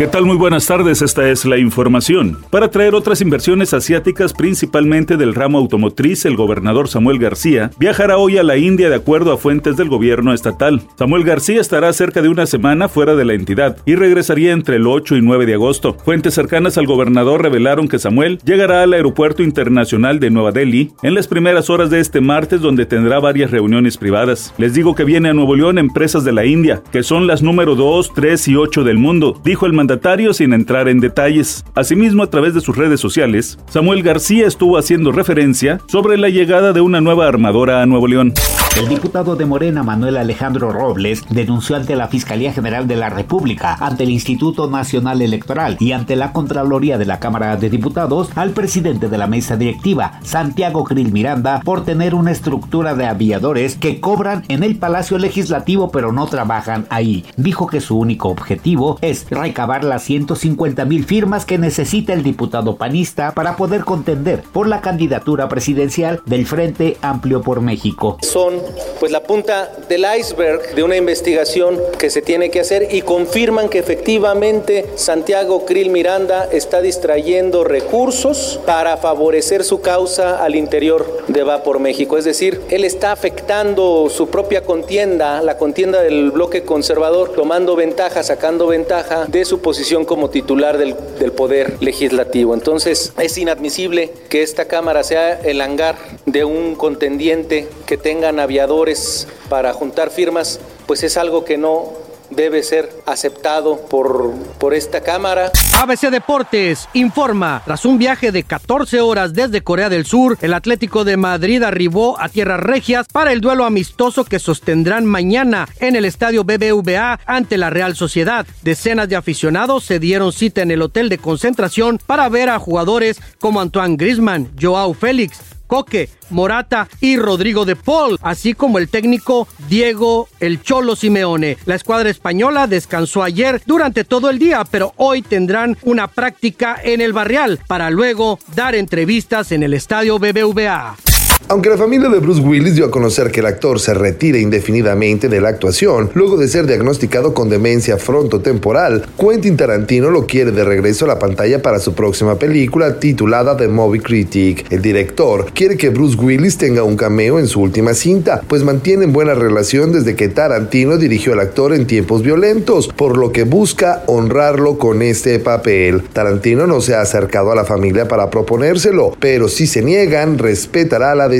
¿Qué tal? Muy buenas tardes, esta es la información. Para traer otras inversiones asiáticas, principalmente del ramo automotriz, el gobernador Samuel García viajará hoy a la India de acuerdo a fuentes del gobierno estatal. Samuel García estará cerca de una semana fuera de la entidad y regresaría entre el 8 y 9 de agosto. Fuentes cercanas al gobernador revelaron que Samuel llegará al Aeropuerto Internacional de Nueva Delhi en las primeras horas de este martes donde tendrá varias reuniones privadas. Les digo que viene a Nuevo León empresas de la India, que son las número 2, 3 y 8 del mundo, dijo el mandatario sin entrar en detalles. Asimismo, a través de sus redes sociales, Samuel García estuvo haciendo referencia sobre la llegada de una nueva armadora a Nuevo León. El diputado de Morena, Manuel Alejandro Robles, denunció ante la Fiscalía General de la República, ante el Instituto Nacional Electoral y ante la Contraloría de la Cámara de Diputados al presidente de la mesa directiva, Santiago Krill Miranda, por tener una estructura de aviadores que cobran en el Palacio Legislativo pero no trabajan ahí. Dijo que su único objetivo es recabar las 150 mil firmas que necesita el diputado panista para poder contender por la candidatura presidencial del Frente Amplio por México. Son pues la punta del iceberg de una investigación que se tiene que hacer y confirman que efectivamente Santiago Krill Miranda está distrayendo recursos para favorecer su causa al interior de Va por México. Es decir, él está afectando su propia contienda, la contienda del bloque conservador, tomando ventaja, sacando ventaja de su posición como titular del, del poder legislativo. Entonces es inadmisible que esta Cámara sea el hangar de un contendiente que tengan aviadores para juntar firmas, pues es algo que no debe ser aceptado por, por esta Cámara. ABC Deportes informa, tras un viaje de 14 horas desde Corea del Sur, el Atlético de Madrid arribó a Tierras Regias para el duelo amistoso que sostendrán mañana en el estadio BBVA ante la Real Sociedad. Decenas de aficionados se dieron cita en el hotel de concentración para ver a jugadores como Antoine Grisman, Joao Félix, Coque, Morata y Rodrigo de Paul, así como el técnico Diego El Cholo Simeone. La escuadra española descansó ayer durante todo el día, pero hoy tendrán una práctica en el barrial para luego dar entrevistas en el estadio BBVA. Aunque la familia de Bruce Willis dio a conocer que el actor se retira indefinidamente de la actuación luego de ser diagnosticado con demencia frontotemporal, Quentin Tarantino lo quiere de regreso a la pantalla para su próxima película titulada The Movie Critic. El director quiere que Bruce Willis tenga un cameo en su última cinta, pues mantienen buena relación desde que Tarantino dirigió al actor en tiempos violentos, por lo que busca honrarlo con este papel. Tarantino no se ha acercado a la familia para proponérselo, pero si se niegan, respetará la decisión